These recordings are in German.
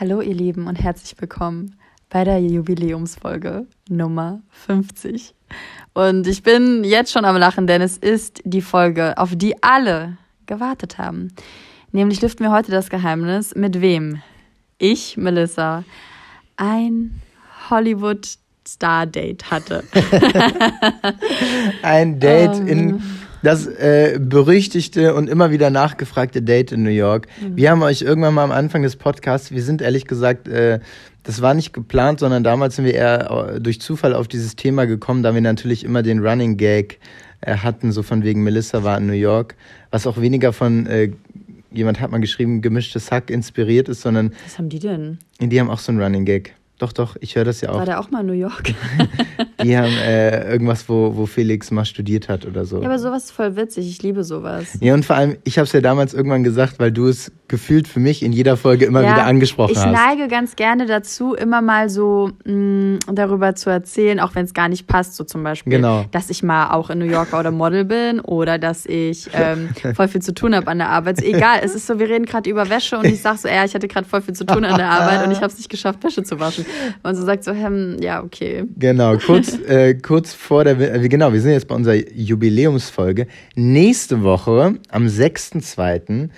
Hallo ihr Lieben und herzlich willkommen bei der Jubiläumsfolge Nummer 50. Und ich bin jetzt schon am Lachen, denn es ist die Folge, auf die alle gewartet haben. Nämlich lüften wir heute das Geheimnis, mit wem ich, Melissa, ein Hollywood Star Date hatte. ein Date um. in das äh, berüchtigte und immer wieder nachgefragte Date in New York. Mhm. Wir haben euch irgendwann mal am Anfang des Podcasts, wir sind ehrlich gesagt, äh, das war nicht geplant, sondern damals sind wir eher äh, durch Zufall auf dieses Thema gekommen, da wir natürlich immer den Running Gag äh, hatten, so von wegen Melissa war in New York, was auch weniger von äh, jemand hat mal geschrieben, gemischtes Hack inspiriert ist, sondern. Was haben die denn? Die haben auch so einen Running Gag. Doch, doch, ich höre das ja auch. War der auch mal in New York? die haben äh, irgendwas, wo, wo Felix mal studiert hat oder so. Ja, aber sowas ist voll witzig. Ich liebe sowas. Ja, und vor allem, ich habe es ja damals irgendwann gesagt, weil du es gefühlt für mich in jeder Folge immer ja, wieder angesprochen ich hast. Ich neige ganz gerne dazu, immer mal so mh, mm, darüber zu erzählen, auch wenn es gar nicht passt. So zum Beispiel, genau. dass ich mal auch in New York oder Model bin oder dass ich ähm, voll viel zu tun habe an der Arbeit. Egal, es ist so, wir reden gerade über Wäsche und ich sage so, ja, ich hatte gerade voll viel zu tun an der Arbeit und ich habe es nicht geschafft, Wäsche zu waschen. Und so sagt so, hm, ja, okay. Genau, kurz, äh, kurz vor der, äh, genau, wir sind jetzt bei unserer Jubiläumsfolge. Nächste Woche, am 6.2.,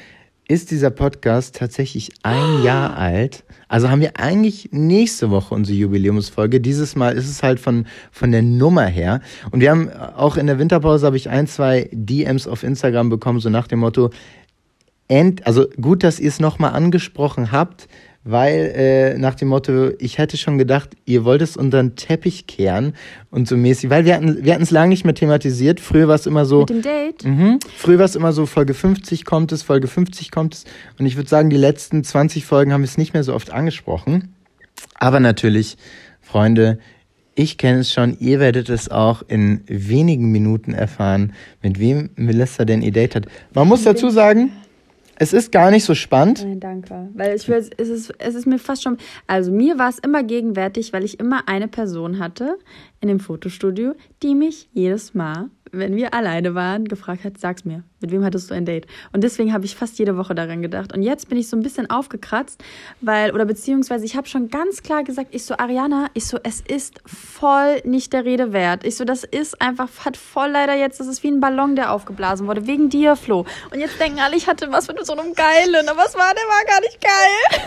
ist dieser Podcast tatsächlich ein Jahr alt. Also haben wir eigentlich nächste Woche unsere Jubiläumsfolge. Dieses Mal ist es halt von, von der Nummer her. Und wir haben auch in der Winterpause habe ich ein, zwei DMs auf Instagram bekommen, so nach dem Motto, end, also gut, dass ihr es nochmal angesprochen habt weil äh, nach dem Motto, ich hätte schon gedacht, ihr wollt es unter den Teppich kehren und so mäßig, weil wir hatten wir hatten es lange nicht mehr thematisiert. Früher war es immer so mit dem Date. Mh, früher war es immer so Folge 50 kommt es, Folge 50 kommt es und ich würde sagen, die letzten 20 Folgen haben wir es nicht mehr so oft angesprochen. Aber natürlich, Freunde, ich kenne es schon, ihr werdet es auch in wenigen Minuten erfahren, mit wem Melissa denn ihr Date hat. Man muss dazu sagen, es ist gar nicht so spannend. Nein, danke. Weil ich will, es ist, es ist mir fast schon. Also mir war es immer gegenwärtig, weil ich immer eine Person hatte in dem Fotostudio, die mich jedes Mal wenn wir alleine waren, gefragt hat, sag's mir, mit wem hattest du ein Date? Und deswegen habe ich fast jede Woche daran gedacht. Und jetzt bin ich so ein bisschen aufgekratzt, weil, oder beziehungsweise ich habe schon ganz klar gesagt, ich so, Ariana, ich so, es ist voll nicht der Rede wert. Ich so, das ist einfach, hat voll leider jetzt, das ist wie ein Ballon, der aufgeblasen wurde, wegen dir, Flo. Und jetzt denken alle, ich hatte was mit so einem Geilen, aber was war, der war gar nicht geil.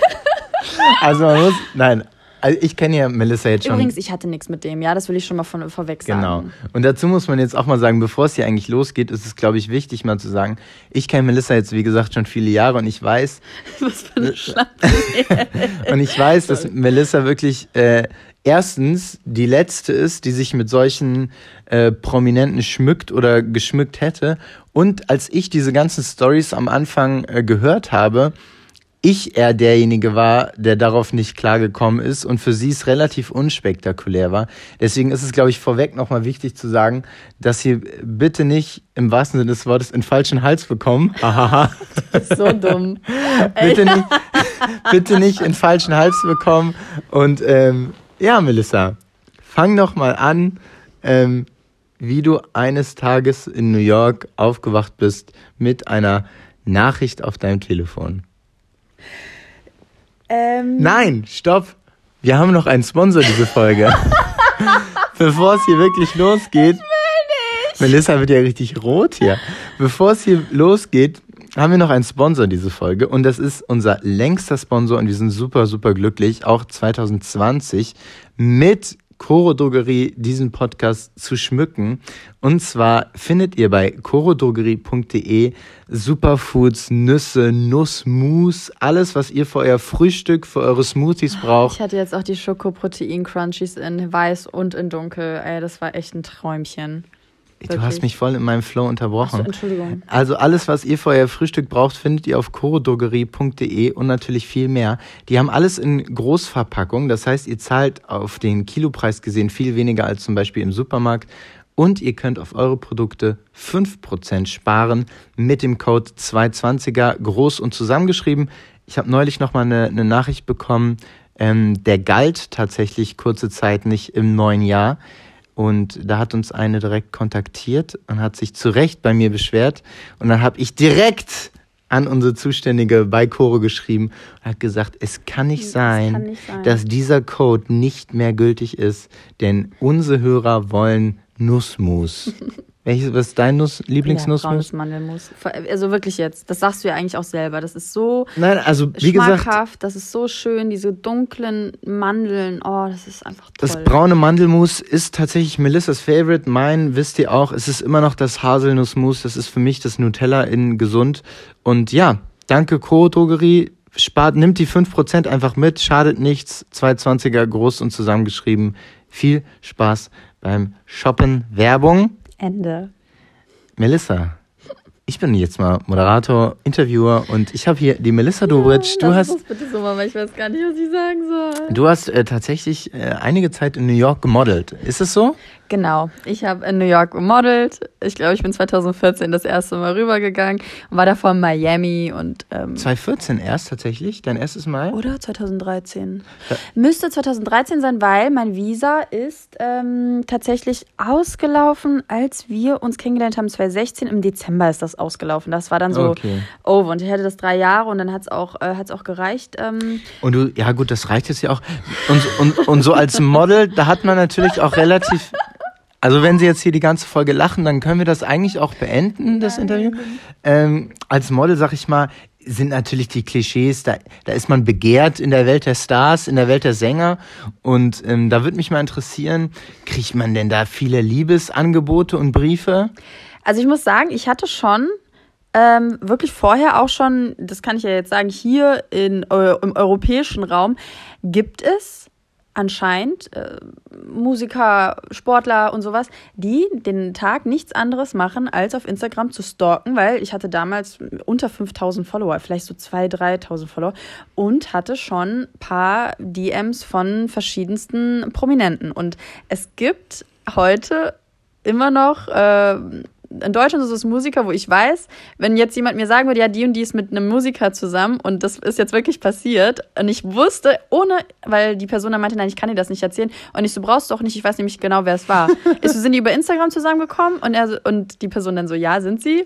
Also man muss, nein, also ich kenne ja Melissa jetzt schon. Übrigens, ich hatte nichts mit dem, ja, das will ich schon mal von, vorweg sagen. Genau. Und dazu muss man jetzt auch mal sagen, bevor es hier eigentlich losgeht, ist es, glaube ich, wichtig mal zu sagen, ich kenne Melissa jetzt, wie gesagt, schon viele Jahre und ich weiß. Was für eine Schlappe. und ich weiß, dass Melissa wirklich äh, erstens die letzte ist, die sich mit solchen äh, Prominenten schmückt oder geschmückt hätte. Und als ich diese ganzen Stories am Anfang äh, gehört habe, ich eher derjenige war, der darauf nicht klargekommen ist und für sie es relativ unspektakulär war. Deswegen ist es, glaube ich, vorweg nochmal wichtig zu sagen, dass sie bitte nicht im wahrsten Sinne des Wortes in falschen Hals bekommen. so dumm. bitte, nicht, bitte nicht in falschen Hals bekommen. Und ähm, ja, Melissa, fang noch mal an, ähm, wie du eines Tages in New York aufgewacht bist mit einer Nachricht auf deinem Telefon. Ähm. Nein, stopp. Wir haben noch einen Sponsor, diese Folge. Bevor es hier wirklich losgeht. Ich Melissa wird ja richtig rot hier. Bevor es hier losgeht, haben wir noch einen Sponsor diese Folge und das ist unser längster Sponsor und wir sind super, super glücklich, auch 2020 mit Coro Drogerie diesen Podcast zu schmücken. Und zwar findet ihr bei corodrogerie.de Superfoods, Nüsse, Nussmus, alles, was ihr für euer Frühstück, für eure Smoothies braucht. Ich hatte jetzt auch die Schokoprotein-Crunchies in weiß und in dunkel. Ey, das war echt ein Träumchen. Du hast mich voll in meinem Flow unterbrochen. So, Entschuldigung. Also alles, was ihr für euer Frühstück braucht, findet ihr auf chorodrogerie.de und natürlich viel mehr. Die haben alles in Großverpackung. Das heißt, ihr zahlt auf den Kilopreis gesehen viel weniger als zum Beispiel im Supermarkt. Und ihr könnt auf eure Produkte 5% sparen mit dem Code 220er groß und zusammengeschrieben. Ich habe neulich nochmal eine, eine Nachricht bekommen, ähm, der galt tatsächlich kurze Zeit nicht im neuen Jahr. Und da hat uns eine direkt kontaktiert und hat sich zu Recht bei mir beschwert. Und dann habe ich direkt an unsere Zuständige bei Coro geschrieben und hat gesagt, es kann nicht, sein, kann nicht sein. dass dieser Code nicht mehr gültig ist, denn unsere Hörer wollen Nussmus. Welches, was ist dein Nuss, Ja, Lieblingsnussmus? braunes Mandelmus. Also wirklich jetzt, das sagst du ja eigentlich auch selber. Das ist so Nein, also wie gesagt, schmackhaft, das ist so schön, diese dunklen Mandeln. Oh, das ist einfach toll. das braune Mandelmus ist tatsächlich Melissas Favorite. Mein, wisst ihr auch, es ist immer noch das Haselnussmus. Das ist für mich das Nutella in gesund. Und ja, danke Co. Drogerie. Spart, nimmt die 5% einfach mit, schadet nichts. 220er groß und zusammengeschrieben. Viel Spaß beim Shoppen. Werbung. Ende. Melissa, ich bin jetzt mal Moderator, Interviewer und ich habe hier die Melissa Dobritsch. Du Lass hast, bitte so machen, weil ich weiß gar nicht, was ich sagen soll. du hast äh, tatsächlich äh, einige Zeit in New York gemodelt. Ist es so? Genau, ich habe in New York gemodelt. Ich glaube, ich bin 2014 das erste Mal rübergegangen und war davor in Miami und ähm, 2014 erst tatsächlich, dein erstes Mal? Oder 2013. Müsste 2013 sein, weil mein Visa ist ähm, tatsächlich ausgelaufen, als wir uns kennengelernt haben. 2016 im Dezember ist das ausgelaufen. Das war dann so Okay. over. Und ich hatte das drei Jahre und dann hat es auch, äh, hat's auch gereicht. Ähm, Und du, ja gut, das reicht jetzt ja auch. Und, und, und so als Model, da hat man natürlich auch relativ. Also wenn Sie jetzt hier die ganze Folge lachen, dann können wir das eigentlich auch beenden, das Interview. Ähm, als Model, sag ich mal, sind natürlich die Klischees, da, da ist man begehrt in der Welt der Stars, in der Welt der Sänger. Und ähm, da würde mich mal interessieren, kriegt man denn da viele Liebesangebote und Briefe? Also ich muss sagen, ich hatte schon ähm, wirklich vorher auch schon, das kann ich ja jetzt sagen, hier in, äh, im europäischen Raum gibt es anscheinend äh, Musiker, Sportler und sowas, die den Tag nichts anderes machen, als auf Instagram zu stalken, weil ich hatte damals unter 5000 Follower, vielleicht so 2.000, 3.000 Follower und hatte schon paar DMs von verschiedensten Prominenten. Und es gibt heute immer noch äh, in Deutschland ist es Musiker, wo ich weiß, wenn jetzt jemand mir sagen würde, ja, die und die ist mit einem Musiker zusammen und das ist jetzt wirklich passiert und ich wusste, ohne, weil die Person dann meinte, nein, ich kann dir das nicht erzählen und ich so, brauchst du auch nicht, ich weiß nämlich genau, wer es war. ich so, sind die über Instagram zusammengekommen und, er und die Person dann so, ja, sind sie?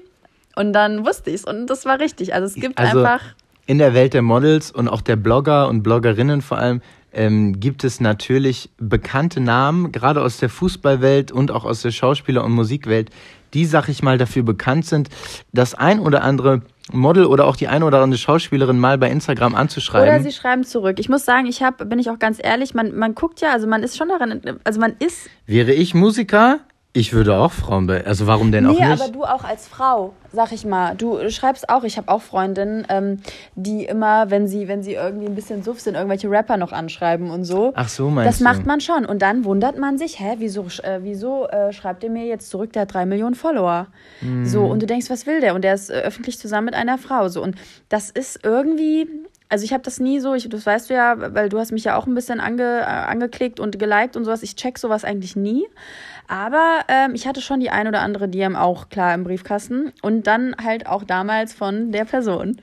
Und dann wusste ich es und das war richtig. Also es gibt Also, einfach, In der Welt der Models und auch der Blogger und Bloggerinnen vor allem ähm, gibt es natürlich bekannte Namen, gerade aus der Fußballwelt und auch aus der Schauspieler- und Musikwelt, die, sag ich mal, dafür bekannt sind, das ein oder andere Model oder auch die eine oder andere Schauspielerin mal bei Instagram oder anzuschreiben. sie schreiben zurück. Ich muss sagen, ich habe, bin ich auch ganz ehrlich, man, man guckt ja, also man ist schon daran, also man ist Wäre ich Musiker, ich würde auch Frauen bei. Also warum denn auch Nee, nicht? aber du auch als Frau, sag ich mal. Du schreibst auch, ich habe auch Freundinnen, ähm, die immer, wenn sie, wenn sie irgendwie ein bisschen suff sind, irgendwelche Rapper noch anschreiben und so. Ach so, meinst Das du? macht man schon. Und dann wundert man sich, hä, wieso, äh, wieso äh, schreibt ihr mir jetzt zurück, der hat drei Millionen Follower? So, Mhm. und du denkst, was will der? Und der ist äh, öffentlich zusammen mit einer Frau. So, und das ist irgendwie. Also ich habe das nie so, ich, das weißt du ja, weil du hast mich ja auch ein bisschen ange, äh, angeklickt und geliked und sowas. Ich check sowas eigentlich nie. Aber ähm, ich hatte schon die ein oder andere DM auch klar im Briefkasten. Und dann halt auch damals von der Person.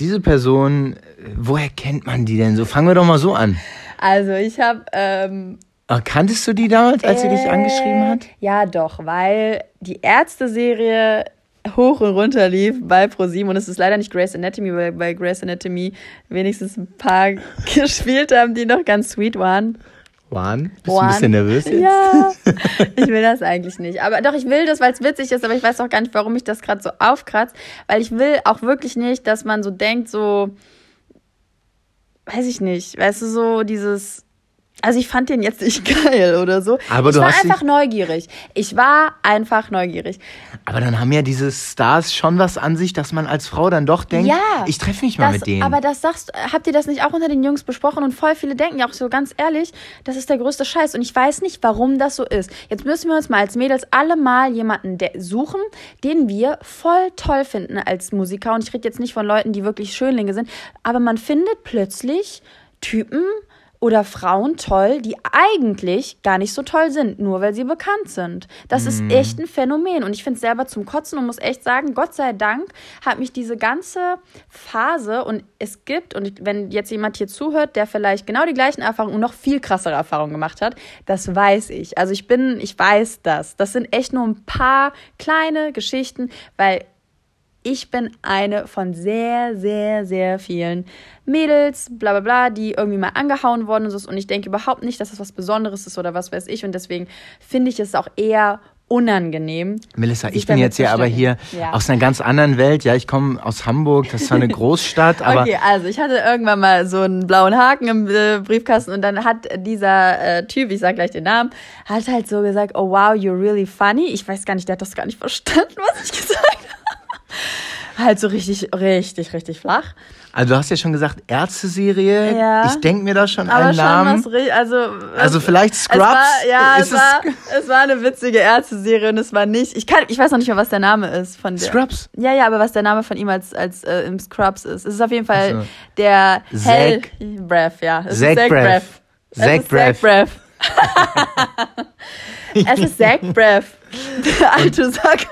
Diese Person, äh, woher kennt man die denn so? Fangen wir doch mal so an. Also ich habe ähm, Ah, Kanntest du die damals, als sie dich angeschrieben hat? Ja, doch, weil die Ärzte-Serie hoch und runter lief bei ProSieben und es ist leider nicht Grey's Anatomy, weil bei Grey's Anatomy wenigstens ein paar gespielt haben, die noch ganz sweet waren. Juan, bist du Juan. ein bisschen nervös jetzt? Ja, ich will das eigentlich nicht. Aber doch, ich will das, weil es witzig ist, aber ich weiß auch gar nicht, warum mich das gerade so aufkratzt, weil ich will auch wirklich nicht, dass man so denkt, so, weiß ich nicht, weißt du, so dieses, also ich fand den jetzt nicht geil oder so. Aber ich du war hast einfach neugierig. Ich war einfach neugierig. Aber dann haben ja diese Stars schon was an sich, dass man als Frau dann doch denkt, Ja, ich treffe mich mal Das, mit denen. aber das sagst, habt ihr das nicht auch unter den Jungs besprochen? Und voll viele denken ja auch so ganz ehrlich, das ist der größte Scheiß. Und ich weiß nicht, warum das so ist. Jetzt müssen wir uns mal als Mädels alle mal jemanden suchen, den wir voll toll finden als Musiker. Und ich rede jetzt nicht von Leuten, die wirklich Schönlinge sind, aber man findet plötzlich Typen oder Frauen toll, die eigentlich gar nicht so toll sind, nur weil sie bekannt sind. Das ist echt ein Phänomen und ich finde es selber zum Kotzen und muss echt sagen, Gott sei Dank hat mich diese ganze Phase und es gibt, und wenn jetzt jemand hier zuhört, der vielleicht genau die gleichen Erfahrungen und noch viel krassere Erfahrungen gemacht hat, das weiß ich. Also ich bin, ich weiß das. Das sind echt nur ein paar kleine Geschichten, weil ich bin eine von sehr, sehr, sehr vielen Mädels, bla bla bla, die irgendwie mal angehauen worden ist. Und ich denke überhaupt nicht, dass das was Besonderes ist oder was weiß ich. Und deswegen finde ich es auch eher unangenehm. Melissa, ich bin jetzt ja aber hier ja. aus einer ganz anderen Welt. Ja, ich komme aus Hamburg, das ist eine Großstadt, aber. Okay, also ich hatte irgendwann mal so einen blauen Haken im äh, Briefkasten und dann hat dieser äh, Typ, ich sag gleich den Namen, hat halt so gesagt, oh wow, you're really funny. Ich weiß gar nicht, der hat das gar nicht verstanden, was ich gesagt habe. halt so richtig, richtig, richtig flach. Also du hast ja schon gesagt, Ärzte-Serie. Ja. Ich denke mir da schon Aber einen schon Namen. Was, also, also vielleicht Scrubs. Es war, ja, es, war, es war eine witzige Ärzte-Serie und es war nicht. Ich, kann, ich weiß noch nicht mehr, was der Name ist von der. Scrubs? Ja, ja, aber was der Name von ihm als, als äh, im Scrubs ist. Es ist auf jeden Fall also. der Hell Breath, ja. Es Zach Breath. Breath. Zach Breath. Breath. es ist Zach Breath. Der alte Sack.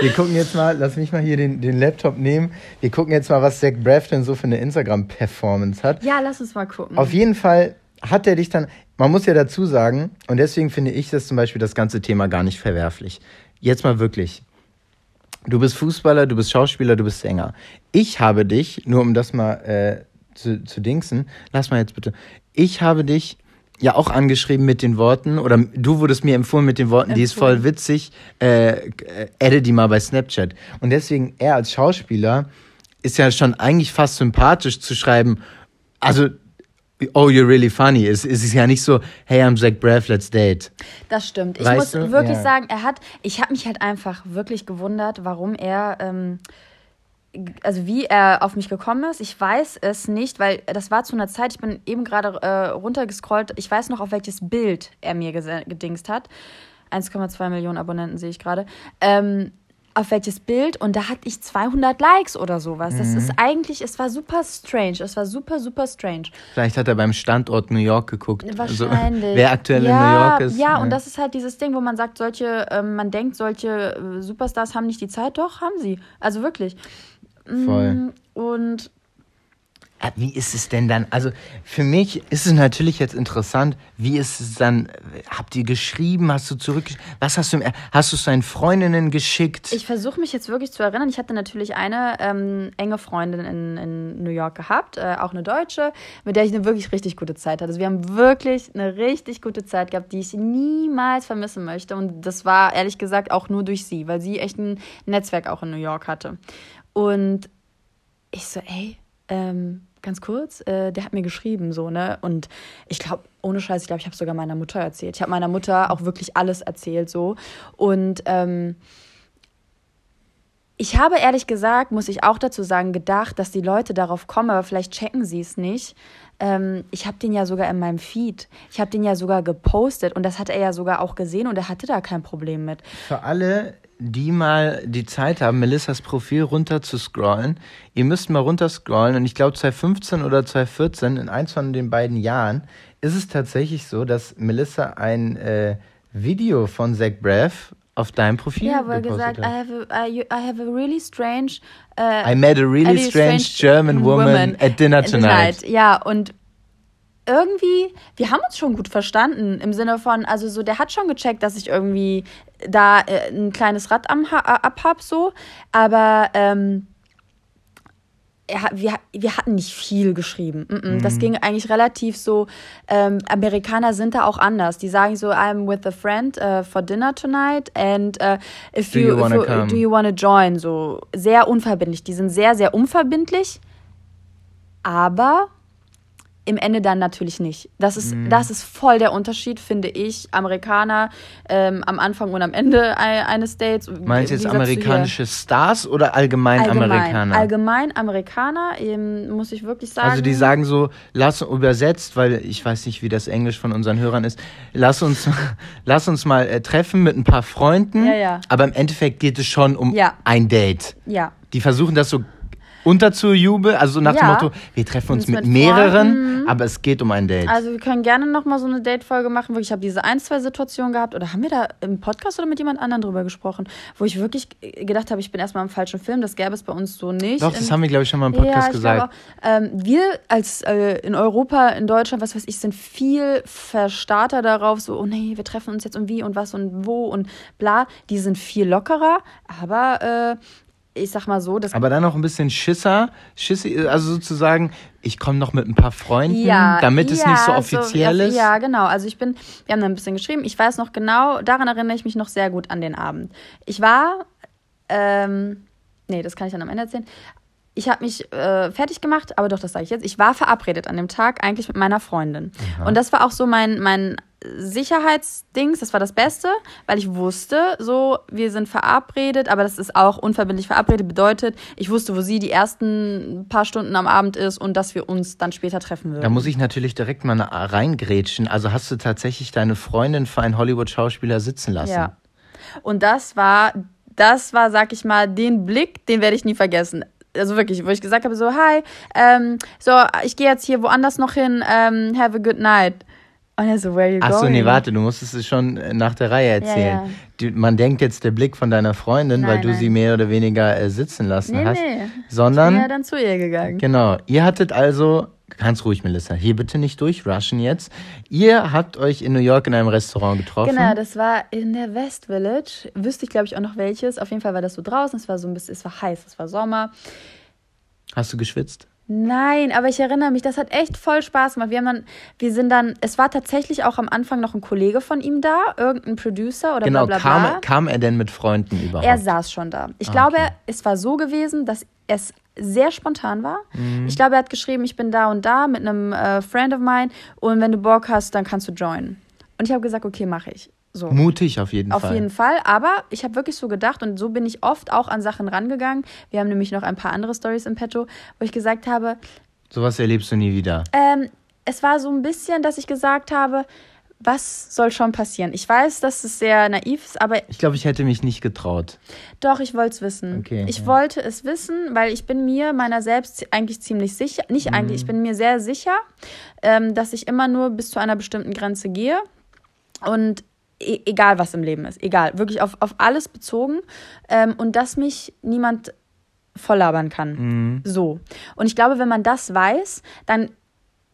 Wir gucken jetzt mal, lass mich mal hier den, den Laptop nehmen. Wir gucken jetzt mal, was Zach Braff denn so für eine Instagram-Performance hat. Ja, lass uns mal gucken. Auf jeden Fall hat er dich dann, man muss ja dazu sagen, und deswegen finde ich das zum Beispiel das ganze Thema gar nicht verwerflich. Jetzt mal wirklich. Du bist Fußballer, du bist Schauspieler, du bist Sänger. Ich habe dich, nur um das mal äh, zu, zu dingsen, lass mal jetzt bitte. Ich habe dich ja auch angeschrieben mit den Worten, oder du wurdest mir empfohlen mit den Worten, empfohlen. die ist voll witzig, äh, adde die mal bei Snapchat. Und deswegen, er als Schauspieler ist ja schon eigentlich fast sympathisch zu schreiben, also, oh, you're really funny. Es, es ist ja nicht so, hey, I'm Zach Braff, let's date. Das stimmt. Ich weißt muss du? wirklich ja. sagen, er hat, ich habe mich halt einfach wirklich gewundert, warum er, ähm, also wie er auf mich gekommen ist, ich weiß es nicht, weil das war zu einer Zeit, ich bin eben gerade äh, runtergescrollt, ich weiß noch, auf welches Bild er mir gedingst hat. 1,2 Millionen Abonnenten sehe ich gerade. Ähm, auf welches Bild und da hatte ich 200 Likes oder sowas. Das mhm. ist eigentlich, es war super strange. Es war super, super strange. Vielleicht hat er beim Standort New York geguckt. Also, Wahrscheinlich. Also, wer aktuell ja, in New York ist. Ja, ja, und das ist halt dieses Ding, wo man sagt, solche, ähm, man denkt, solche äh, Superstars haben nicht die Zeit. Doch, haben sie. Also wirklich. Voll. Mm, und wie ist es denn dann? Also für mich ist es natürlich jetzt interessant, wie ist es dann? Habt ihr geschrieben? Hast du zurück? Was hast du? Hast du es deinen Freundinnen geschickt? Ich versuche mich jetzt wirklich zu erinnern. Ich hatte natürlich eine ähm, enge Freundin in, in New York gehabt, äh, auch eine Deutsche, mit der ich eine wirklich richtig gute Zeit hatte. Also wir haben wirklich eine richtig gute Zeit gehabt, die ich niemals vermissen möchte. Und das war ehrlich gesagt auch nur durch sie, weil sie echt ein Netzwerk auch in New York hatte. Und ich so, ey, ähm, ganz kurz, äh, der hat mir geschrieben, so, ne? Und ich glaube, ohne Scheiß, ich glaube, ich habe sogar meiner Mutter erzählt. Ich habe meiner Mutter auch wirklich alles erzählt, so. Und ähm, ich habe ehrlich gesagt, muss ich auch dazu sagen, gedacht, dass die Leute darauf kommen, aber vielleicht checken sie es nicht. Ähm, ich habe den ja sogar in meinem Feed. Ich habe den ja sogar gepostet und das hat er ja sogar auch gesehen und er hatte da kein Problem mit. Für alle, die mal die Zeit haben, Melissas Profil runter zu scrollen. Ihr müsst mal runter scrollen und ich glaube 2015 oder 2014, in eins von den beiden Jahren, ist es tatsächlich so, dass Melissa ein äh, Video von Zach Braff auf deinem Profil Ja, wo er gesagt, I have, a, I, I have a really strange... Uh, I met a really, really strange, strange, German woman, woman at dinner tonight. tonight. Ja, und irgendwie, wir haben uns schon gut verstanden im Sinne von, also so, der hat schon gecheckt, dass ich irgendwie da äh, ein kleines Rad am ha abhab, so, aber ähm, er, wir, wir hatten nicht viel geschrieben. Mm -mm. Das mhm. ging eigentlich relativ so. Ähm, Amerikaner sind da auch anders. Die sagen so, I'm with a friend uh, for dinner tonight and uh, if do you, you, if you do you wanna join? So sehr unverbindlich. Die sind sehr, sehr unverbindlich, aber im Ende dann natürlich nicht. Das ist, mm. das ist voll der Unterschied, finde ich. Amerikaner ähm, am Anfang und am Ende eines Dates. Meinst du jetzt amerikanische Stars oder allgemein, allgemein Amerikaner? Allgemein Amerikaner, eben, muss ich wirklich sagen. Also die sagen so, lass übersetzt, weil ich weiß nicht, wie das Englisch von unseren Hörern ist, lass uns, lass uns mal äh, treffen mit ein paar Freunden. Ja, ja. Aber im Endeffekt geht es schon um ja. ein Date. Ja. Die versuchen das so unterzujubeln, also nach ja. dem Motto, wir treffen uns mit, mit mehreren, aber es geht um ein Date. Also wir können gerne nochmal so eine Date-Folge machen, wo ich habe diese ein, zwei Situationen gehabt, oder haben wir da im Podcast oder mit jemand anderem drüber gesprochen, wo ich wirklich gedacht habe, ich bin erstmal im falschen Film, das gäbe es bei uns so nicht. Doch, das haben wir, glaube ich, schon mal im Podcast ja, gesagt. Auch, ähm, wir als äh, in Europa, in Deutschland, was weiß ich, sind viel verstarter darauf, so, oh nee, wir treffen uns jetzt und wie und was und wo und bla. Die sind viel lockerer, aber äh, ich sag mal so, das Aber dann noch ein bisschen Schisser, Schissi, also sozusagen, ich komme noch mit ein paar Freunden, Ja, damit es nicht so ja, offiziell ja, ist. Ja, genau. Also ich bin, wir haben da ein bisschen geschrieben. Ich weiß noch genau, daran erinnere ich mich noch sehr gut an den Abend. Ich war, ähm, nee, das kann ich dann am Ende erzählen. Ich habe mich äh, fertig gemacht, aber doch, das sage ich jetzt. Ich war verabredet an dem Tag eigentlich mit meiner Freundin. Und das war auch so mein, mein Sicherheitsdings, das war das Beste, weil ich wusste, so, wir sind verabredet, aber das ist auch unverbindlich verabredet, bedeutet, ich wusste, wo sie die ersten paar Stunden am Abend ist und dass wir uns dann später treffen würden. Da muss ich natürlich direkt mal reingrätschen. Also hast du tatsächlich deine Freundin für einen Hollywood-Schauspieler sitzen lassen? Ja. Und das war, das war, sag ich mal, den Blick, den werde ich nie vergessen. Also wirklich, wo ich gesagt habe, so, hi, ähm, so, ich gehe jetzt hier woanders noch hin, ähm, have a good night. Und er so, where you Ach so, going? nee, warte, du musstest es schon äh, nach der Reihe erzählen. ja. Die, man denkt jetzt der Blick von deiner Freundin, weil Nein, du nein. sie mehr oder weniger äh, sitzen lassen Nee, hast. nee. Ich Sondern, bin ja dann zu ihr gegangen. genau, ihr hattet also, ganz ruhig, Melissa, hier bitte nicht durchrushen jetzt. Ihr habt euch in New York in einem Restaurant getroffen. Genau, das war in der West Village. Wüsste ich, glaube ich, auch noch welches. Auf jeden Fall war das so draußen. Es war so ein bisschen, es war heiß, es war Sommer. Hast du geschwitzt? Nein, aber ich erinnere mich, das hat echt voll Spaß gemacht. Wir haben dann, wir sind dann, es war tatsächlich auch am Anfang noch ein Kollege von ihm da, irgendein Producer oder Genau, bla bla bla. kam, kam er denn mit Freunden überhaupt? Er saß schon da. Ich Ah, glaube, okay. es war so gewesen, dass es sehr spontan war. Mhm. Ich glaube, er hat geschrieben, ich bin da und da mit einem äh, Friend of mine und wenn du Bock hast, dann kannst du joinen. Und ich habe gesagt, okay, mache ich. So. Mutig auf jeden Auf Fall. jeden Fall, aber ich habe wirklich so gedacht und so bin ich oft auch an Sachen rangegangen. Wir haben nämlich noch ein paar andere Stories im Petto, wo ich gesagt habe, Sowas erlebst du nie wieder. ähm, es war so ein bisschen, dass ich gesagt habe, was soll schon passieren? Ich weiß, dass es sehr naiv ist, aber Ich glaube, ich hätte mich nicht getraut. doch, ich wollte es wissen. Okay, ich ja. wollte es wissen, weil ich bin mir meiner selbst eigentlich ziemlich sicher, nicht Mhm. eigentlich, ich bin mir sehr sicher, ähm, dass ich immer nur bis zu einer bestimmten Grenze gehe und e egal was im Leben ist, egal, wirklich auf, auf alles bezogen ähm, und dass mich niemand volllabern kann. Mhm. So. Und ich glaube, wenn man das weiß, dann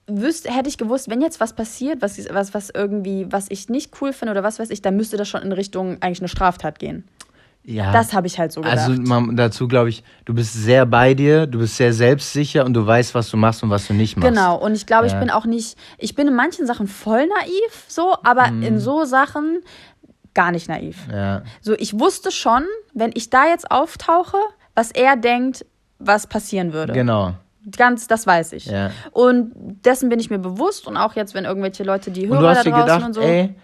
wüsste, hätte ich gewusst, wenn jetzt was passiert, was, was, was irgendwie, was ich nicht cool finde oder was weiß ich, dann müsste das schon in Richtung eigentlich eine Straftat gehen. Ja. Das habe ich halt so gedacht. also man, dazu glaube ich, du bist sehr bei dir, du bist sehr selbstsicher und du weißt, was du machst und was du nicht machst. Genau, und ich glaube, ich Ja. bin auch nicht, ich bin in manchen Sachen voll naiv, so, aber Mhm. in so Sachen gar nicht naiv. Ja. So, ich wusste schon, wenn ich da jetzt auftauche, was er denkt, was passieren würde. Genau. Ganz, das weiß ich. Ja. Und dessen bin ich mir bewusst und auch jetzt, wenn irgendwelche Leute, die Und Hörer du hast da dir draußen gedacht, und so. ey,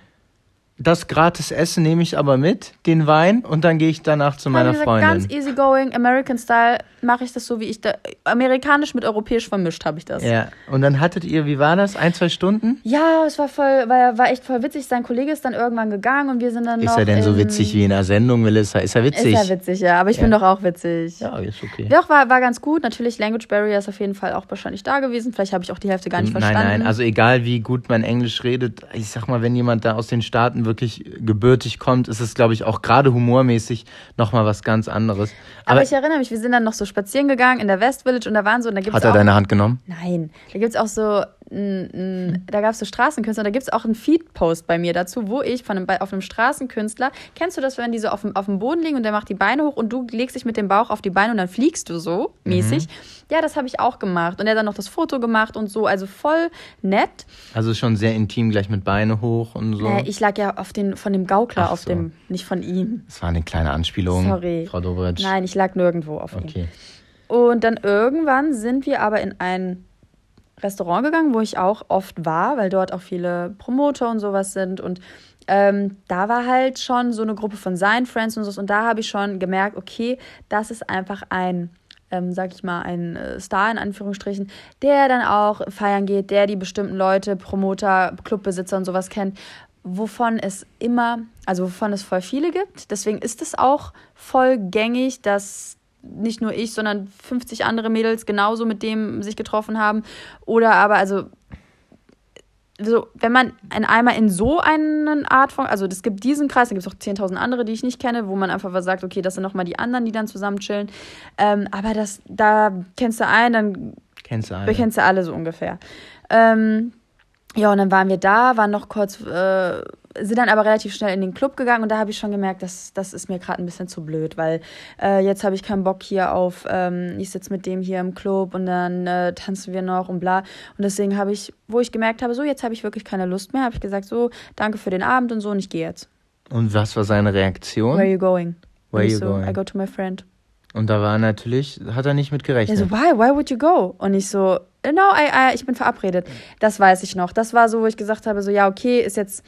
das gratis Essen nehme ich aber mit, den Wein, und dann gehe ich danach zu meiner gesagt, Freundin. Ganz easygoing, American Style, mache ich das so, wie ich da. Amerikanisch mit europäisch vermischt habe ich das. Ja. Und dann hattet ihr, wie war das? Ein, zwei Stunden? Ja, es war voll, war, war echt voll witzig. Sein Kollege ist dann irgendwann gegangen und wir sind dann Ist noch. er denn so witzig wie in einer Sendung, Melissa? Ist er witzig? Ist er witzig, ja. Aber ich bin doch auch witzig. Ja, ist okay. Doch, war, war ganz gut. Natürlich, Language Barrier ist auf jeden Fall auch wahrscheinlich da gewesen. Vielleicht habe ich auch die Hälfte gar nicht nein, verstanden. nein, also egal wie gut man Englisch redet, ich sag mal, wenn jemand da aus den Staaten wirklich gebürtig kommt, ist es, glaube ich, auch gerade humormäßig nochmal was ganz anderes. aber, Aber, ich erinnere mich, wir sind dann noch so spazieren gegangen in der West Village und da waren so, und da gibt hat er auch. deine Hand genommen? Nein, da gibt es auch so, n, n, da gab es so Straßenkünstler, da gibt es auch einen Feed-Post bei mir dazu, wo ich von einem, auf einem Straßenkünstler, kennst du das, wenn die so auf dem, auf dem Boden liegen und der macht die Beine hoch und du legst dich mit dem Bauch auf die Beine und dann fliegst du so mäßig? Ja, das habe ich auch gemacht und er hat dann noch das Foto gemacht und so, also voll nett. Also schon sehr intim, gleich mit Beine hoch und so. Äh, ich lag ja auf den, von dem Gaukler, Ach auf so. dem, nicht von ihm. das war eine kleine Anspielung, Sorry. Frau Dobritsch. Nein, ich lag nirgendwo auf ihm. Okay. Und dann irgendwann sind wir aber in ein Restaurant gegangen, wo ich auch oft war, weil dort auch viele Promoter und sowas sind. Und ähm, da war halt schon so eine Gruppe von seinen Friends und so. Und da habe ich schon gemerkt, okay, das ist einfach ein, ähm, sag ich mal, ein äh, Star in Anführungsstrichen, der dann auch feiern geht, der die bestimmten Leute, Promoter, Clubbesitzer und sowas kennt wovon es immer, also wovon es voll viele gibt. Deswegen ist es auch voll gängig, dass nicht nur ich, sondern 50 andere Mädels genauso mit dem sich getroffen haben. Oder aber, also, so, wenn man in einmal in so einen Art von, also es gibt diesen Kreis, dann gibt es auch 10.000 andere, die ich nicht kenne, wo man einfach was sagt, okay, das sind nochmal die anderen, die dann zusammen chillen. Ähm, aber das, da kennst du einen, dann Kennst du alle? kennst du alle so ungefähr. Ähm, Ja, und dann waren wir da, waren noch kurz, äh, sind dann aber relativ schnell in den Club gegangen und da habe ich schon gemerkt, dass das ist mir gerade ein bisschen zu blöd, weil äh, jetzt habe ich keinen Bock hier auf, ähm, ich sitze mit dem hier im Club und dann äh, tanzen wir noch und bla. Und deswegen habe ich, wo ich gemerkt habe, so jetzt habe ich wirklich keine Lust mehr, habe ich gesagt, so danke für den Abend und so und ich gehe jetzt. Und was war seine Reaktion? Where are you going? Where ich you so, going? I go to my friend. Und da war natürlich, hat er nicht mit Er gerechnet. so, why? Why would you go? Und ich so, no, I, I, ich bin verabredet. Das weiß ich noch. Das war so, wo ich gesagt habe, so, ja, okay, ist jetzt.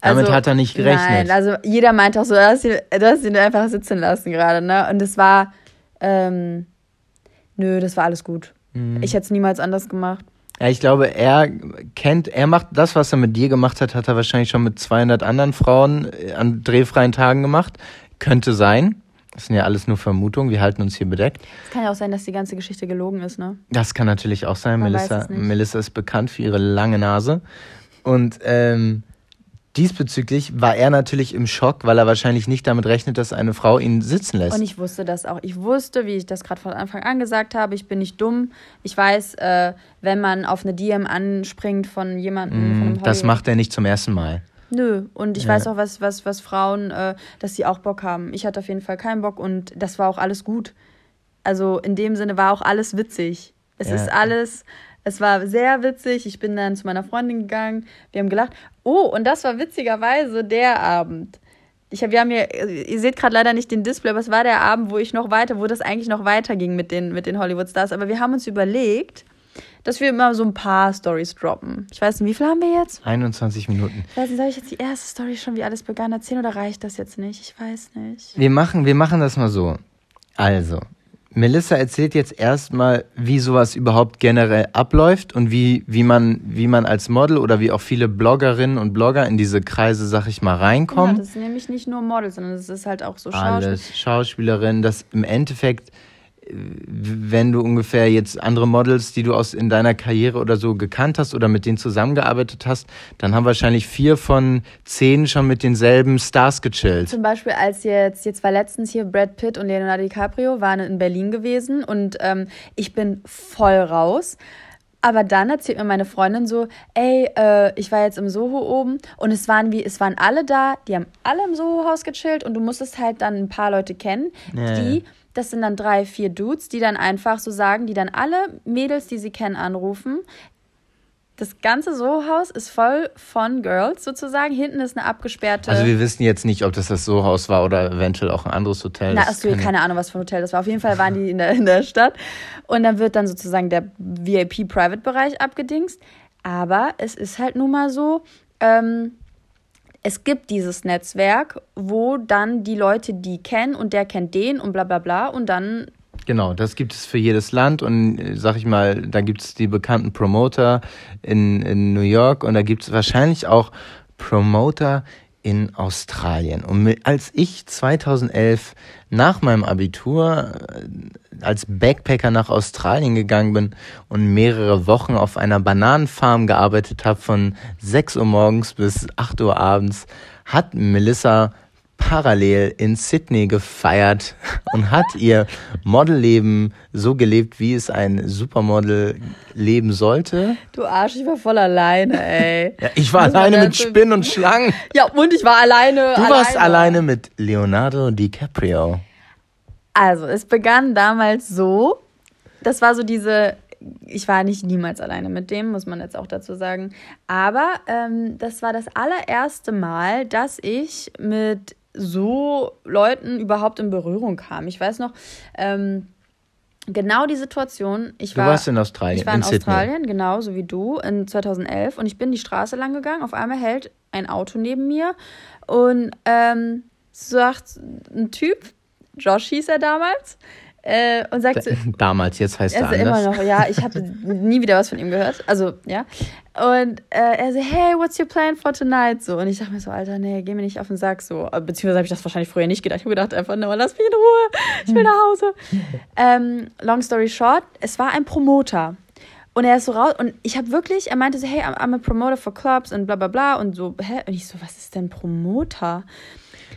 Damit hat er nicht gerechnet. Nein, also jeder meinte auch so, hast ihn, du hast ihn einfach sitzen lassen gerade, ne? Und es war, ähm, nö, das war alles gut. Mhm. Ich hätte es niemals anders gemacht. Ja, ich glaube, er kennt, er macht das, was er mit dir gemacht hat, hat er wahrscheinlich schon mit 200 anderen Frauen äh, an drehfreien Tagen gemacht. Könnte sein. Das sind ja alles nur Vermutungen. Wir halten uns hier bedeckt. Es kann ja auch sein, dass die ganze Geschichte gelogen ist, ne? Das kann natürlich auch sein. Man Melissa. Melissa ist bekannt für ihre lange Nase. Und ähm, diesbezüglich war er natürlich im Schock, weil er wahrscheinlich nicht damit rechnet, dass eine Frau ihn sitzen lässt. Und ich wusste das auch. Ich wusste, wie ich das gerade von Anfang an gesagt habe, ich bin nicht dumm. Ich weiß, äh, wenn man auf eine DM anspringt von jemandem, von Mm, das Hollywood- macht er nicht zum ersten Mal. Nö, und ich Ja. weiß auch, was, was, was Frauen, äh, dass sie auch Bock haben. Ich hatte auf jeden Fall keinen Bock und das war auch alles gut. Also in dem Sinne war auch alles witzig. Es Ja. ist alles, es war sehr witzig. Ich bin dann zu meiner Freundin gegangen, wir haben gelacht. Oh, und das war witzigerweise der Abend. Ich hab, wir haben hier, ihr seht gerade leider nicht den Display, aber es war der Abend, wo ich noch weiter, wo das eigentlich noch weiterging mit den, mit den Hollywood-Stars. Aber wir haben uns überlegt, dass wir immer so ein paar Stories droppen. Ich weiß nicht, wie viel haben wir jetzt? 21 Minuten. Ich weiß nicht, soll ich jetzt die erste Story schon, wie alles begann, erzählen oder reicht das jetzt nicht? Ich weiß nicht. Wir machen, wir machen das mal so. Also, Melissa erzählt jetzt erstmal, wie sowas überhaupt generell abläuft und wie, wie, man, wie man als Model oder wie auch viele Bloggerinnen und Blogger in diese Kreise, sag ich mal, Ja, reinkommen. das ist nämlich nicht nur Model, sondern es ist halt auch so Schauspiel. Alles, Schauspielerin, das im Endeffekt, wenn du ungefähr jetzt andere Models, die du aus in deiner Karriere oder so gekannt hast oder mit denen zusammengearbeitet hast, dann haben wahrscheinlich vier von zehn schon mit denselben Stars gechillt. Zum Beispiel, als jetzt, jetzt war letztens hier Brad Pitt und Leonardo DiCaprio waren in Berlin gewesen und ähm, ich bin voll raus. Aber dann erzählt mir meine Freundin so, ey, äh, ich war jetzt im Soho oben und es waren wie, es waren alle da, die haben alle im Soho-Haus gechillt und du musstest halt dann ein paar Leute kennen, Ja, die, ja. Das sind dann drei, vier Dudes, die dann einfach so sagen, die dann alle Mädels, die sie kennen, anrufen. Das ganze Soho-Haus ist voll von Girls sozusagen. Hinten ist eine abgesperrte. Also wir wissen jetzt nicht, ob das das Sohaus war oder eventuell auch ein anderes Hotel. Na, hast du kann- keine Ahnung, was für ein Hotel das war. Auf jeden Fall waren die in der, in der Stadt. Und dann wird dann sozusagen der VIP-Private-Bereich abgedingst. Aber es ist halt nun mal so, ähm, es gibt dieses Netzwerk, wo dann die Leute die kennen und der kennt den und bla bla bla und dann Genau, das gibt es für jedes Land und äh, sag ich mal, da gibt es die bekannten Promoter in, in New York und da gibt es wahrscheinlich auch Promoter in Australien. Und als ich 2011 nach meinem Abitur äh, als Backpacker nach Australien gegangen bin und mehrere Wochen auf einer Bananenfarm gearbeitet habe von 6 Uhr morgens bis 8 Uhr abends, hat Melissa parallel in Sydney gefeiert und hat ihr Modelleben so gelebt, wie es ein Supermodel leben sollte. Du Arsch, ich war voll alleine, ey. Ja, ich war man alleine mit dazu- Spinnen und Schlangen. Ja, und ich war alleine. Du warst alleine mit Leonardo DiCaprio. Also, es begann damals so, das war so diese, ich war nicht niemals alleine mit dem, muss man jetzt auch dazu sagen, aber ähm, das war das allererste Mal, dass ich mit so Leuten überhaupt in Berührung kam. Ich weiß noch, ähm, genau die Situation. Ich Du war, warst in Australien, Ich war in in, Sydney. Australien, genauso wie du, in 2011. Und ich bin die Straße lang gegangen. Auf einmal hält ein Auto neben mir und ähm, sagt ein Typ, Josh hieß er damals, äh, und sagt so, Damals, jetzt heißt er also anders. immer noch, ja, ich habe nie wieder was von ihm gehört. Also, ja. Und äh, er so, hey, what's your plan for tonight? So, und ich dachte mir so, Alter, nee, geh mir nicht auf den Sack. So, Äh, beziehungsweise habe ich das wahrscheinlich früher nicht gedacht. Ich habe gedacht einfach, no, lass mich in Ruhe. Ich will nach Hause. ähm, long story short, es war ein Promoter. Und er ist so raus und ich habe wirklich, er meinte so, hey, I'm, I'm a promoter for clubs und bla bla bla und so, hä? Und ich so, was ist denn Promoter?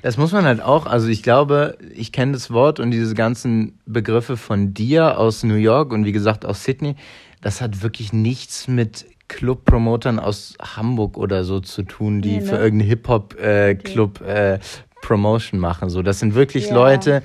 Das muss man halt auch, also ich glaube, ich kenne das Wort und diese ganzen Begriffe von dir aus New York und wie gesagt aus Sydney, das hat wirklich nichts mit Club-Promotern aus Hamburg oder so zu tun, die Nee, ne? für irgendeinen Hip-Hop-Club äh, Promotion machen. So, das sind wirklich Ja. Leute,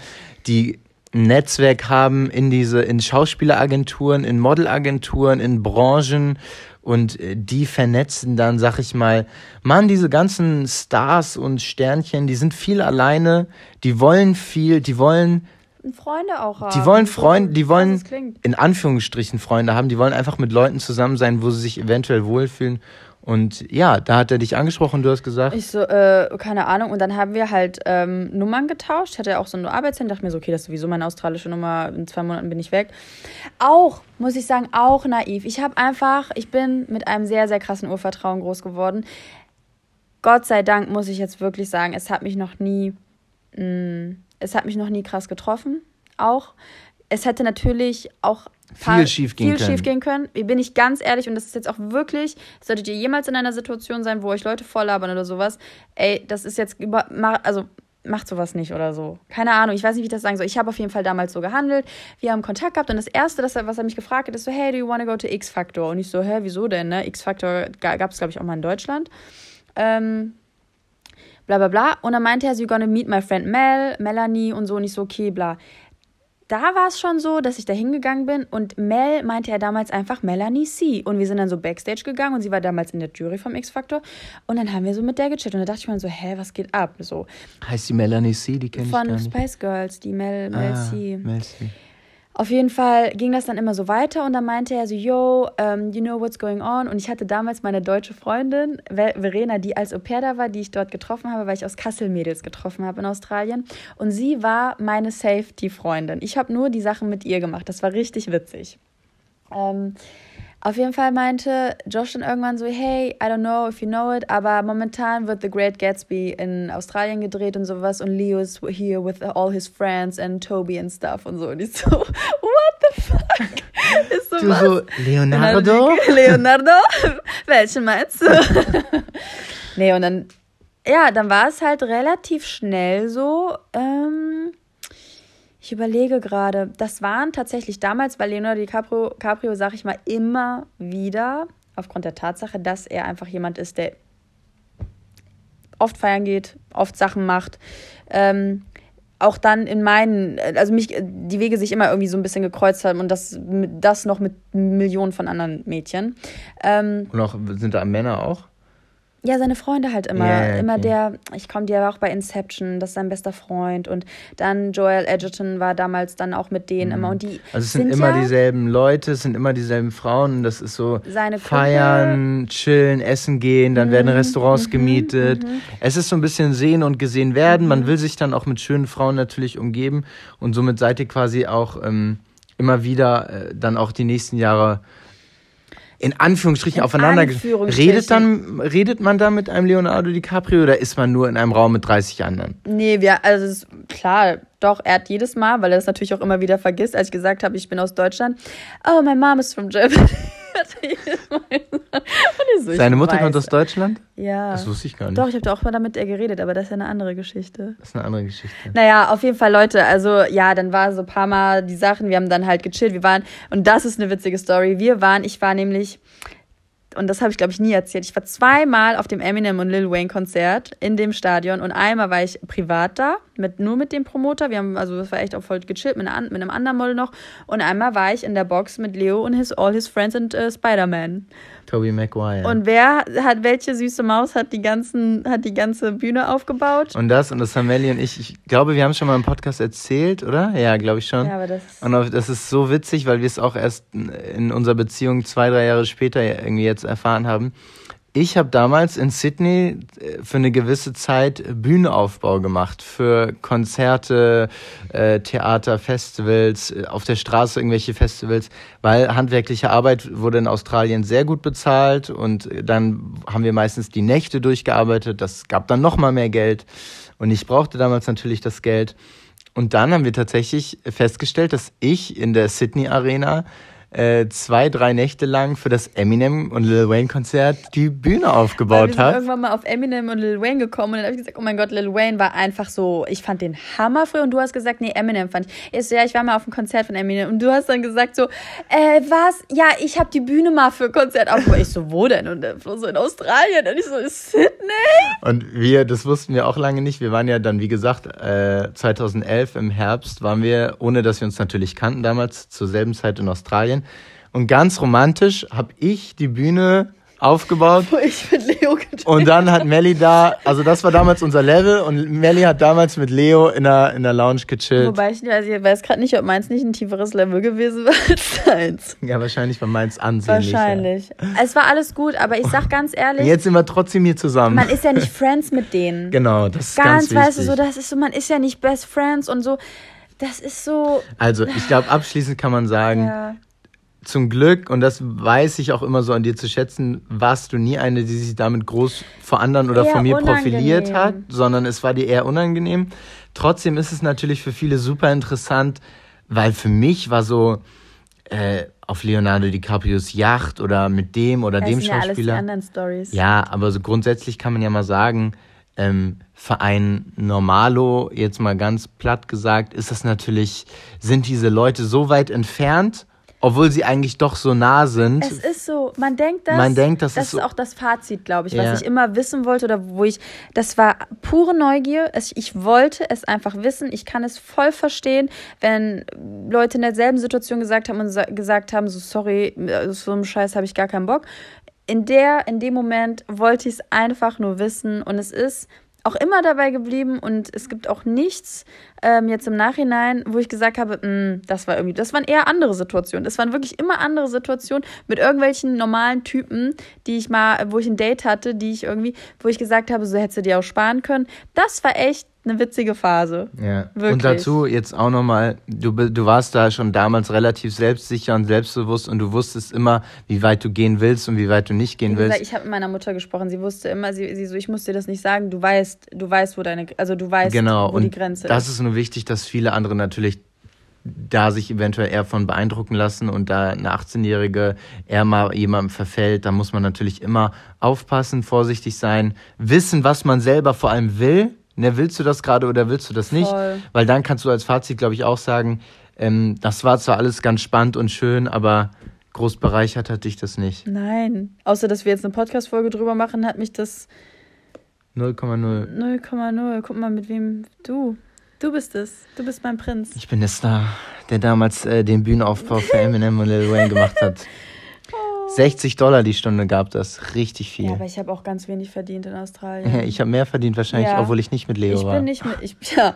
die ein Netzwerk haben in diese, in Schauspieleragenturen, in Modelagenturen, in Branchen und äh, die vernetzen dann, sag ich mal, Mann, diese ganzen Stars und Sternchen, die sind viel alleine, die wollen viel, die wollen Freunde auch haben. die wollen Freunde, die wollen in Anführungsstrichen Freunde haben, die wollen einfach mit Leuten zusammen sein, wo sie sich eventuell wohlfühlen. Und ja, da hat er dich angesprochen, du hast gesagt, Ich so, äh, keine Ahnung. Und dann haben wir halt ähm, Nummern getauscht. Ich hatte auch so eine Arbeitshandy. Dachte mir so, okay, das ist sowieso meine australische Nummer. In zwei Monaten bin ich weg. Auch, muss ich sagen, auch naiv. Ich habe einfach, ich bin mit einem sehr, sehr krassen Urvertrauen groß geworden. Gott sei Dank muss ich jetzt wirklich sagen, es hat mich noch nie, mh, es hat mich noch nie krass getroffen. Auch. Es hätte natürlich auch Viel schief gehen viel können. schief gehen können. Bin ich ganz ehrlich, und das ist jetzt auch wirklich, solltet ihr jemals in einer Situation sein, wo euch Leute volllabern oder sowas, ey, das ist jetzt über, also macht sowas nicht oder so. Keine Ahnung, ich weiß nicht, wie ich das sagen soll. Ich habe auf jeden Fall damals so gehandelt. Wir haben Kontakt gehabt und das Erste, das, was er mich gefragt hat, ist so, hey, do you wanna go to X-Factor? Und ich so, hä, wieso denn, ne? X-Factor gab es, glaube ich, auch mal in Deutschland. Ähm, bla bla bla. Und dann meinte er, so, you're gonna meet my friend Mel, Melanie und so. Und ich so, okay, bla. Da war es schon so, dass ich da hingegangen bin und Mel meinte ja damals einfach Melanie C. Und wir sind dann so Backstage gegangen und sie war damals in der Jury vom X-Factor. Und dann haben wir so mit der gechillt und da dachte ich mir so, hä, was geht ab? So heißt die Melanie C, die kenne ich von. Spice Girls, die Mel, Mel ah, C. Mel C. Auf jeden Fall ging das dann immer so weiter und dann meinte er so, yo, um, you know what's going on? Und ich hatte damals meine deutsche Freundin, Ver- Verena, die als Au pair da war, die ich dort getroffen habe, weil ich aus Kassel Mädels getroffen habe in Australien. Und sie war meine Safety-Freundin. Ich habe nur die Sachen mit ihr gemacht. Das war richtig witzig. Ähm, auf jeden Fall meinte Josh dann irgendwann so, hey, I don't know if you know it, aber momentan wird The Great Gatsby in Australien gedreht und sowas und Leo is here with all his friends and Toby and stuff und so. Und ich so, what the fuck? Ist so, Du was? so, Leonardo? Leonardo? Welchen meinst du? nee, und dann, ja, dann war es halt relativ schnell so, ähm, ich überlege gerade, das waren tatsächlich damals bei Leonardo DiCaprio, Caprio, sag ich mal, immer wieder, aufgrund der Tatsache, dass er einfach jemand ist, der oft feiern geht, oft Sachen macht, ähm, auch dann in meinen, also mich, die Wege sich immer irgendwie so ein bisschen gekreuzt haben und das, das noch mit Millionen von anderen Mädchen. Ähm, Und auch, sind da Männer auch? Ja, seine Freunde halt immer. Ja, ja, Immer okay. der, ich komme dir auch bei Inception, das ist sein bester Freund. Und dann Joel Edgerton war damals dann auch mit denen immer. Und die Also es sind, immer ja, dieselben Leute, es sind immer dieselben Frauen das ist so feiern, chillen, essen gehen, dann werden Restaurants gemietet. Es ist so ein bisschen sehen und gesehen werden. Man will sich dann auch mit schönen Frauen natürlich umgeben und somit seid ihr quasi auch ähm, immer wieder äh, dann auch die nächsten Jahre in Anführungsstrichen In aufeinander. Anführungsstrichen. Redet dann redet man da mit einem Leonardo DiCaprio oder ist man nur in einem Raum mit 30 anderen? Nee, wir, also ist klar, doch, er hat jedes Mal, weil er das natürlich auch immer wieder vergisst, als ich gesagt habe, ich bin aus Deutschland. Oh, my mom is from Germany. Er so, Seine Mutter weiß. kommt aus Deutschland? Ja. Das wusste ich gar nicht. Doch, ich habe da auch mal damit er geredet, aber das ist ja eine andere Geschichte. Das ist eine andere Geschichte. Naja, auf jeden Fall, Leute, also ja, dann war so ein paar Mal die Sachen, wir haben dann halt gechillt, wir waren, und das ist eine witzige Story, wir waren, ich war nämlich, und das habe ich glaube ich nie erzählt, ich war zweimal auf dem Eminem und Lil Wayne Konzert in dem Stadion und einmal war ich privat da, mit, nur mit dem Promoter, wir haben, also das war echt auch voll gechillt, mit, einer, mit einem anderen Model noch, und einmal war ich in der Box mit Leo und his, all his friends und äh, Spider-Man. Tobey Maguire. Und wer hat, welche süße Maus hat die ganzen, hat die ganze Bühne aufgebaut? Und das, und das haben Melly und ich, ich glaube, wir haben schon mal im Podcast erzählt, oder? Ja, glaube ich schon. Ja, aber das Und das ist so witzig, weil wir es auch erst in unserer Beziehung zwei, drei Jahre später irgendwie jetzt erfahren haben. Ich habe damals in Sydney äh, für eine gewisse Zeit Bühnenaufbau gemacht für Konzerte, äh, Theater, Festivals, äh, auf der Straße irgendwelche Festivals, weil handwerkliche Arbeit wurde in Australien sehr gut bezahlt und dann haben wir meistens die Nächte durchgearbeitet. Das gab dann noch mal mehr Geld und ich brauchte damals natürlich das Geld. Und dann haben wir tatsächlich festgestellt, dass ich in der Sydney Arena äh, zwei, drei Nächte lang für das Eminem und Lil Wayne Konzert die Bühne wir aufgebaut hat. irgendwann mal auf Eminem und Lil Wayne gekommen und dann habe ich gesagt, oh mein Gott, Lil Wayne war einfach so, ich fand den Hammer früher und du hast gesagt, nee, Eminem fand ich. Ich so, ja, ich war mal auf einem Konzert von Eminem und du hast dann gesagt so, äh, was? Ja, ich habe die Bühne mal für ein Konzert aufgebaut. Ich so, wo denn? Und Flo so in Australien und ich so, Sydney? Und wir, das wussten wir auch lange nicht. Wir waren ja dann, wie gesagt, äh, 2011 im Herbst waren wir, ohne dass wir uns natürlich kannten damals, zur selben Zeit in Australien. Und ganz romantisch habe ich die Bühne aufgebaut. Wo ich mit Leo getanzt Und dann hat Melly da, also das war damals unser Level und Melly hat damals mit Leo in der, in der Lounge gechillt. Wobei ich, also ich weiß gerade nicht, ob meins nicht ein tieferes Level gewesen war als deins. Ja, wahrscheinlich war meins ansehnlicher. Wahrscheinlich. Es war alles gut, aber ich sag ganz ehrlich, Jetzt sind wir trotzdem hier zusammen. man ist ja nicht Friends mit denen. genau, das ist ganz, ganz, weißt du, so, das ist so, man ist ja nicht Best Friends und so. Das ist so. also, ich glaube, abschließend kann man sagen, Ja. Zum Glück, und das weiß ich auch immer so an dir zu schätzen, warst du nie eine, die sich damit groß vor anderen oder Eher vor mir profiliert unangenehm. hat, sondern es war dir eher unangenehm. Trotzdem ist es natürlich für viele super interessant, weil für mich war so äh, auf Leonardo DiCaprios Yacht oder mit dem oder Das dem sind ja alles Schauspieler. anderen Stories. Ja, aber so grundsätzlich kann man ja mal sagen, ähm, Verein Normalo, jetzt mal ganz platt gesagt, ist das natürlich, sind diese Leute so weit entfernt, obwohl sie eigentlich doch so nah sind. Es ist so, man denkt das. Man denkt, das das ist so- auch das Fazit, glaube ich, Ja. was ich immer wissen wollte oder wo ich, das war pure Neugier. Es, ich wollte es einfach wissen. Ich kann es voll verstehen, wenn Leute in derselben Situation gesagt haben und sa- gesagt haben, so sorry, äh, so einem Scheiß habe ich gar keinen Bock. In der, in dem Moment wollte ich es einfach nur wissen und es ist auch immer dabei geblieben und es gibt auch nichts ähm, jetzt im Nachhinein, wo ich gesagt habe, "Mm, das war irgendwie, das waren eher andere Situationen. Das waren wirklich immer andere Situationen mit irgendwelchen normalen Typen, die ich mal, wo ich ein Date hatte, die ich irgendwie, wo ich gesagt habe, so hättest du dir auch sparen können. Das war echt eine witzige Phase. Ja. Wirklich. Und dazu jetzt auch nochmal, du, du warst da schon damals relativ selbstsicher und selbstbewusst und du wusstest immer, wie weit du gehen willst und wie weit du nicht gehen gesagt, willst. ich habe mit meiner Mutter gesprochen. Sie wusste immer, sie, sie so, ich muss dir das nicht sagen. Du weißt, du weißt, wo deine, also du weißt, Genau, wo die und Grenze das ist. ist nur wichtig, dass viele andere natürlich da sich eventuell eher von beeindrucken lassen und da eine 18-Jährige eher mal jemandem verfällt, da muss man natürlich immer aufpassen, vorsichtig sein, wissen, was man selber vor allem will. Ne, willst du das gerade oder willst du das nicht? Voll. Weil dann kannst du als Fazit, glaube ich, auch sagen, ähm, das war zwar alles ganz spannend und schön, aber groß bereichert hat dich das nicht. Nein. Außer, dass wir jetzt eine Podcast-Folge drüber machen, hat mich das 0,0. 0,0. Guck mal, mit wem du. Du bist es. Du bist mein Prinz. Ich bin der Star, der damals äh, den Bühnenaufbau für Eminem und Lil Wayne gemacht hat. 60 Dollar die Stunde gab das, richtig viel. Ja, aber ich habe auch ganz wenig verdient in Australien. Ich habe mehr verdient wahrscheinlich, Ja. obwohl ich nicht mit Leo Ich war. bin nicht mit. Ich, ja,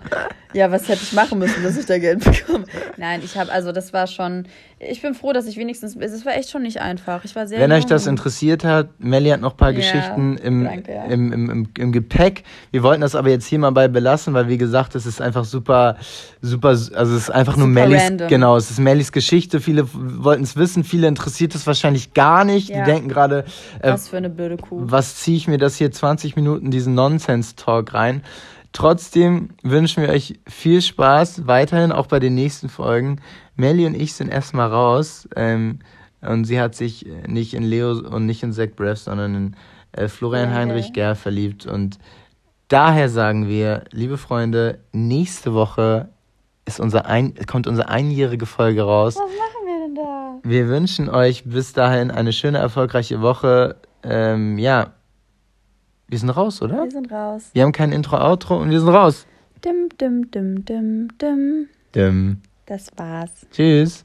ja, was hätte ich machen müssen, dass ich da Geld bekomme? Nein, ich habe, also das war schon. Ich bin froh, dass ich wenigstens. Es war echt schon nicht einfach. Ich war sehr. Wenn euch das jung. interessiert hat, Melly hat noch ein paar Ja, Geschichten im, danke, ja. im, im, im, im Gepäck. Wir wollten das aber jetzt hier mal bei belassen, weil wie gesagt, es ist einfach super, super, also es ist einfach nur Super Mellys, random. genau, es ist Mellys Geschichte. Viele wollten es wissen, viele interessiert es wahrscheinlich gar nicht. Ja. Die denken gerade, äh, Was für eine blöde Kuh. was ziehe ich mir das hier 20 Minuten diesen Nonsense-Talk rein? Trotzdem wünschen wir euch viel Spaß weiterhin, auch bei den nächsten Folgen. Melly und ich sind erstmal raus. Ähm, und sie hat sich äh, nicht in Leo und nicht in Zach Braff, sondern in äh, Florian Ja, Heinrich okay. Gerr verliebt. Und daher sagen wir, liebe Freunde, nächste Woche ist unser ein, kommt unsere einjährige Folge raus. Wir wünschen euch bis dahin eine schöne, erfolgreiche Woche. Ähm, ja, wir sind raus, oder? Wir sind raus. Wir haben kein Intro, Outro und wir sind raus. Dim, dim, dim, dim, dim. Ähm, Das war's. tschüss.